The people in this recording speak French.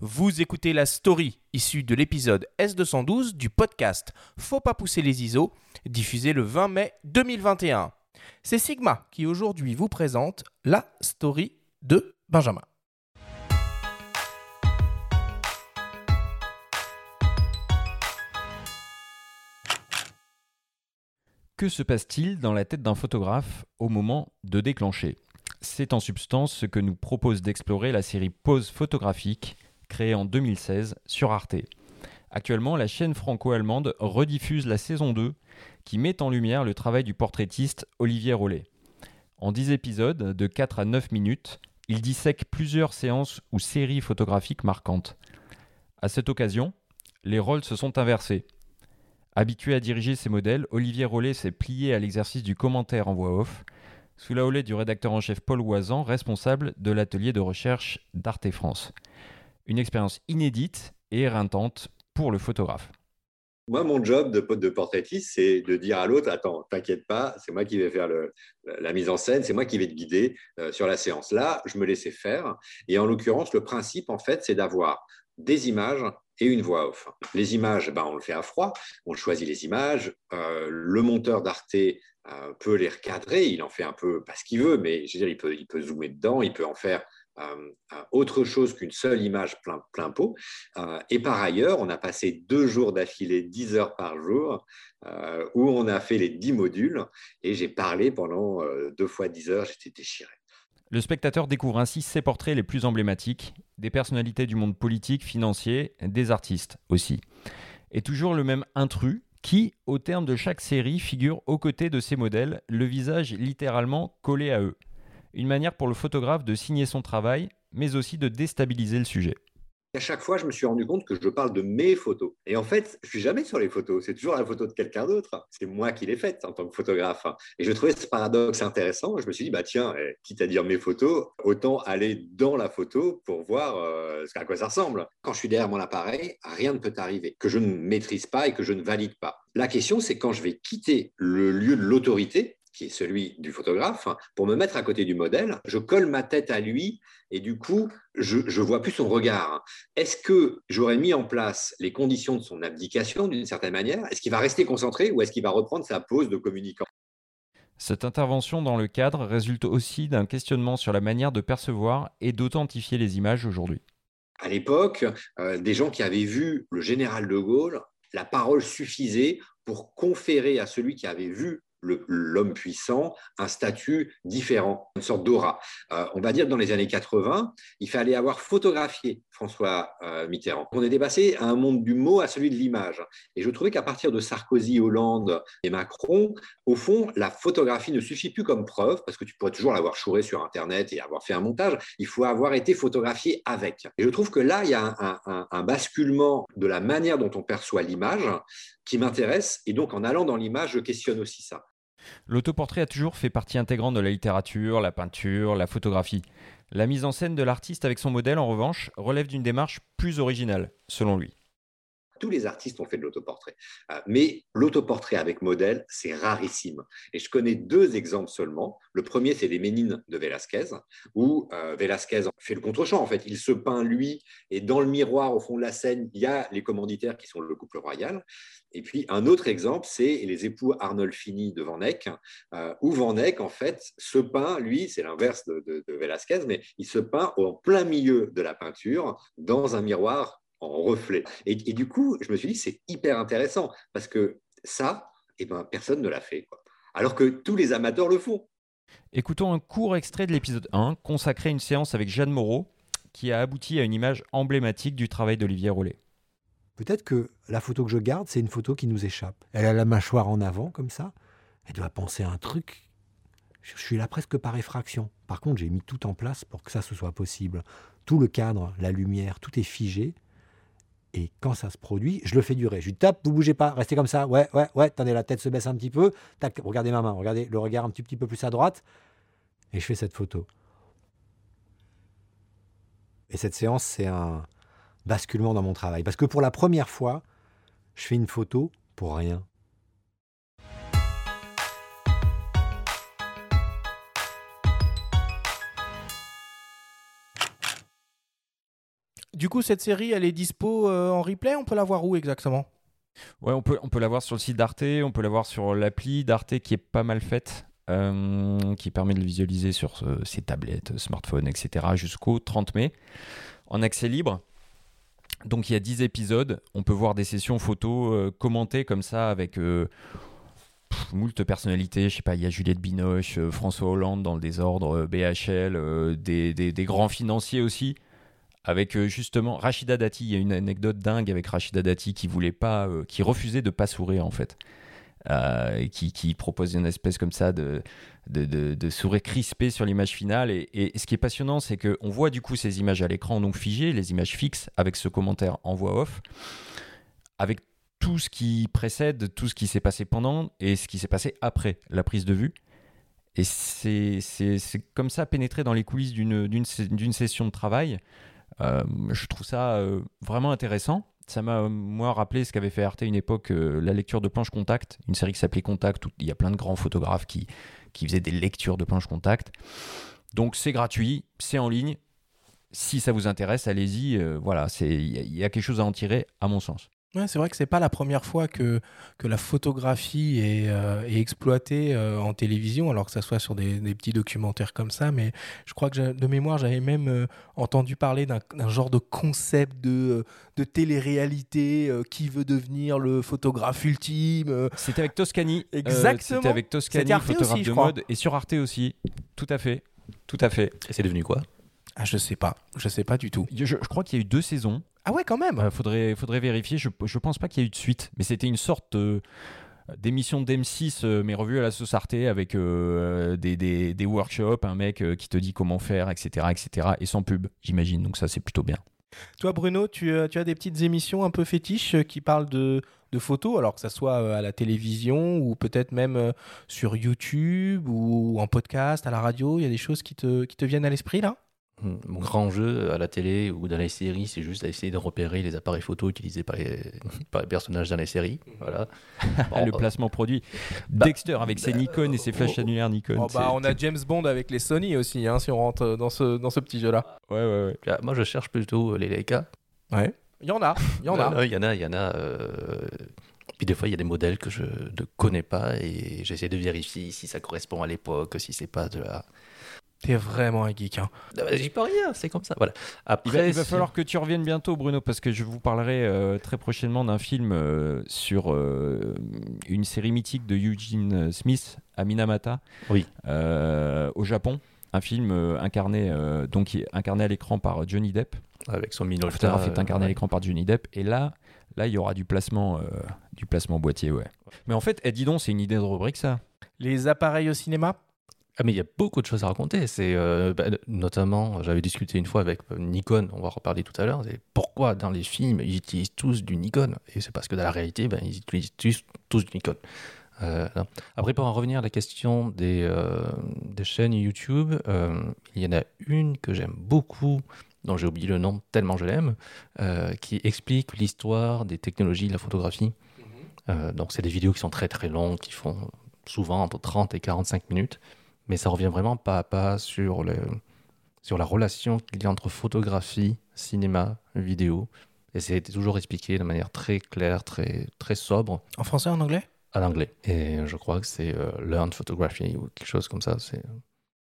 Vous écoutez la story issue de l'épisode S212 du podcast Faut pas pousser les ISO, diffusé le 20 mai 2021. C'est Sigma qui aujourd'hui vous présente la story de Benjamin. Que se passe-t-il dans la tête d'un photographe au moment de déclencher? C'est en substance ce que nous propose d'explorer la série Pause photographique, créée en 2016 sur Arte. Actuellement, la chaîne franco-allemande rediffuse la saison 2 qui met en lumière le travail du portraitiste Olivier Rollet. En 10 épisodes de 4 à 9 minutes, il dissèque plusieurs séances ou séries photographiques marquantes. À cette occasion, les rôles se sont inversés. Habitué à diriger ses modèles, Olivier Rollet s'est plié à l'exercice du commentaire en voix off, sous la houlette du rédacteur en chef Paul Oisan, responsable de l'atelier de recherche d'Arte France. Une expérience inédite et éreintante pour le photographe. Moi, mon job de, de portraitiste, c'est de dire à l'autre Attends, t'inquiète pas, c'est moi qui vais faire la mise en scène, c'est moi qui vais te guider euh, sur la séance. Là, je me laissais faire. Et en l'occurrence, le principe, en fait, c'est d'avoir des images et une voix off. Les images, ben, on le fait à froid, on choisit les images. Euh, le monteur d'Arte euh, peut les recadrer, il en fait un peu pas ce qu'il veut, mais je dire, il peut, il peut zoomer dedans, il peut en faire euh, autre chose qu'une seule image plein, pot. Euh, et par ailleurs, on a passé deux jours d'affilée, 10 heures par jour, euh, où on a fait les 10 modules, et j'ai parlé pendant deux fois 10 heures, j'étais déchiré. Le spectateur découvre ainsi ses portraits les plus emblématiques, des personnalités du monde politique, financier, des artistes aussi. Et toujours le même intrus qui, au terme de chaque série, figure aux côtés de ses modèles, le visage littéralement collé à eux une manière pour le photographe de signer son travail, mais aussi de déstabiliser le sujet. À chaque fois, je me suis rendu compte que je parle de mes photos. Et en fait, je suis jamais sur les photos. C'est toujours la photo de quelqu'un d'autre. C'est moi qui l'ai faite en tant que photographe. Et je trouvais ce paradoxe intéressant. Je me suis dit, bah tiens, eh, quitte à dire mes photos, autant aller dans la photo pour voir euh, à quoi ça ressemble. Quand je suis derrière mon appareil, rien ne peut arriver que je ne maîtrise pas et que je ne valide pas. La question, c'est quand je vais quitter le lieu de l'autorité, qui est celui du photographe, pour me mettre à côté du modèle, je colle ma tête à lui et du coup, je ne vois plus son regard. Est-ce que j'aurais mis en place les conditions de son abdication d'une certaine manière? Est-ce qu'il va rester concentré ou est-ce qu'il va reprendre sa pose de communicant? Cette intervention dans le cadre résulte aussi d'un questionnement sur la manière de percevoir et d'authentifier les images aujourd'hui. À l'époque, euh, des gens qui avaient vu le général de Gaulle, la parole suffisait pour conférer à celui qui avait vu l'homme puissant un statut différent, une sorte d'aura. Euh, on va dire que dans les années 80, il fallait avoir photographié François euh, Mitterrand. On est passé à un monde du mot à celui de l'image. Et je trouvais qu'à partir de Sarkozy, Hollande et Macron, au fond, la photographie ne suffit plus comme preuve, parce que tu pourrais toujours l'avoir chouré sur Internet et avoir fait un montage. Il faut avoir été photographié avec. Et je trouve que là, il y a un basculement de la manière dont on perçoit l'image qui m'intéresse. Et donc, en allant dans l'image, je questionne aussi ça. L'autoportrait a toujours fait partie intégrante de la littérature, la peinture, la photographie. La mise en scène de l'artiste avec son modèle, en revanche, relève d'une démarche plus originale, selon lui. Tous les artistes ont fait de l'autoportrait. Euh, mais l'autoportrait avec modèle, c'est rarissime. Et je connais deux exemples seulement. Le premier, c'est les Ménines de Velázquez, où euh, Velázquez fait le contre-champ. En fait, il se peint lui, et dans le miroir, au fond de la scène, il y a les commanditaires qui sont le couple royal. Et puis, un autre exemple, c'est les époux Arnolfini de Van Eyck, euh, où Van Eyck, en fait, se peint, lui, c'est l'inverse de, de, de Velázquez, mais il se peint en plein milieu de la peinture, dans un miroir en reflet. Et, du coup, je me suis dit, c'est hyper intéressant parce que ça, eh ben, personne ne l'a fait. Alors que tous les amateurs le font. Écoutons un court extrait de l'épisode 1 consacré à une séance avec Jeanne Moreau qui a abouti à une image emblématique du travail d'Olivier Rollet. Peut-être que la photo que je garde, c'est une photo qui nous échappe. Elle a la mâchoire en avant, comme ça. Elle doit penser à un truc. Je suis là presque par effraction. Par contre, j'ai mis tout en place pour que ça se soit possible. Tout le cadre, la lumière, tout est figé. Et quand ça se produit, je le fais durer. Je lui tape, vous bougez pas, restez comme ça. Ouais, ouais, ouais. Attendez, la tête se baisse un petit peu. Tac, regardez ma main, regardez le regard un petit, petit peu plus à droite. Et je fais cette photo. Et cette séance, c'est un basculement dans mon travail. Parce que pour la première fois, je fais une photo pour rien. Du coup, cette série, elle est dispo euh, en replay? On peut la voir où exactement? Ouais, on peut, on peut la voir sur le site d'Arte, on peut la voir sur l'appli d'Arte qui est pas mal faite, euh, qui permet de le visualiser sur euh, ses tablettes, smartphones, etc. jusqu'au 30 mai en accès libre. Donc il y a 10 épisodes, on peut voir des sessions photos commentées comme ça avec pff, moult personnalités, je sais pas, il y a Juliette Binoche, François Hollande dans le désordre, BHL, des grands financiers aussi. Avec euh, justement Rachida Dati, il y a une anecdote dingue avec Rachida Dati qui voulait pas, euh, qui refusait de pas sourire en fait, Euh, qui, qui proposait une espèce comme ça de, sourire crispé sur l'image finale. Et, ce qui est passionnant, c'est qu'on voit du coup ces images à l'écran donc figées, les images fixes avec ce commentaire en voix off, avec tout ce qui précède, tout ce qui s'est passé pendant et ce qui s'est passé après la prise de vue. Et c'est comme ça pénétrer dans les coulisses d'une session de travail. Euh, je trouve ça euh, vraiment intéressant. Ça m'a, euh, moi, rappelé ce qu'avait fait Arte une époque, la lecture de planches contact, une série qui s'appelait Contact, où il y a plein de grands photographes qui, qui faisaient des lectures de planches contact. Donc c'est gratuit, c'est en ligne. Si ça vous intéresse, allez-y. euh, voilà, il y a quelque chose à en tirer, à mon sens. Ouais, c'est vrai que c'est pas la première fois que, que la photographie est, euh, est exploitée euh, en télévision, alors que ça soit sur des, des petits documentaires comme ça. Mais je crois que de mémoire, j'avais même euh, entendu parler d'un genre de concept de, de télé-réalité euh, qui veut devenir le photographe ultime. euh. C'était avec Toscani. euh, Exactement. C'était avec Toscani, C'était Arte photographe aussi, de crois. mode, et sur Arte aussi. Tout à fait. Tout à fait. Et c'est devenu quoi? Ah, je sais pas, je sais pas du tout. Je, je crois qu'il y a eu deux saisons. Ah ouais, quand même. Euh, faudrait, faudrait vérifier. Je, je pense pas qu'il y ait eu de suite, mais c'était une sorte euh, d'émission d'M6, euh, mais revue à la sauce Arte avec euh, des, des, des workshops, un mec euh, qui te dit comment faire, etc., etc., et sans pub, j'imagine. Donc ça, c'est plutôt bien. Toi, Bruno, tu, tu as des petites émissions un peu fétiches qui parlent de, de photos, alors que ça soit à la télévision ou peut-être même sur YouTube ou en podcast, à la radio. Il y a des choses qui te, qui te viennent à l'esprit là? Mon grand jeu à la télé ou dans les séries, c'est juste d'essayer de repérer les appareils photo utilisés par les, par les personnages dans les séries. Voilà. Bon, le euh, placement produit. bah, Dexter avec ses Nikon et ses flashs oh, annulaires Nikon. Oh, bah, On a James Bond avec les Sony aussi, hein, si on rentre dans ce, dans ce petit jeu-là. Ouais, ouais, ouais. moi, je cherche plutôt les Leica. Ouais. Il y en a, il y en a. non, Il y en a, il y en a. euh, Puis des fois, il y a des modèles que je ne connais pas et j'essaie de vérifier si ça correspond à l'époque, si c'est pas de la. T'es vraiment un geek. Hein. Ah bah, J'y peux rien, c'est comme ça. Voilà. Après, Il va, il va si- falloir que tu reviennes bientôt, Bruno, parce que je vous parlerai euh, très prochainement d'un film euh, sur euh, une série mythique de Eugene Smith à Minamata, Oui. euh, au Japon. Un film euh, incarné, euh, donc, incarné à l'écran par Johnny Depp. Avec son Le Minolta. photographe est incarné à l'écran par Johnny Depp. Et là, là, il y aura du placement, euh, du placement boîtier, ouais. Mais en fait, eh, dis donc, c'est une idée de rubrique, ça. Les appareils au cinéma? Ah mais il y a beaucoup de choses à raconter. C'est euh, bah, notamment, j'avais discuté une fois avec euh, Nikon, on va en reparler tout à l'heure. C'est pourquoi dans les films ils utilisent tous du Nikon Et c'est parce que dans la réalité, ben, ils utilisent tous, tous du Nikon. Euh. Après, pour en revenir à la question des, euh, des chaînes YouTube, il y en a une que j'aime beaucoup, dont j'ai oublié le nom tellement je l'aime, qui explique l'histoire des technologies de la photographie. Euh, donc, c'est des vidéos qui sont très très longues, qui font souvent entre 30 et 45 minutes mais ça revient vraiment pas à pas sur, le, sur la relation qu'il y a entre photographie, cinéma, vidéo. Et c'est toujours expliqué de manière très claire, très, très sobre En français, en anglais? En anglais. Et je crois que c'est euh, Learn Photography ou quelque chose comme ça. C'est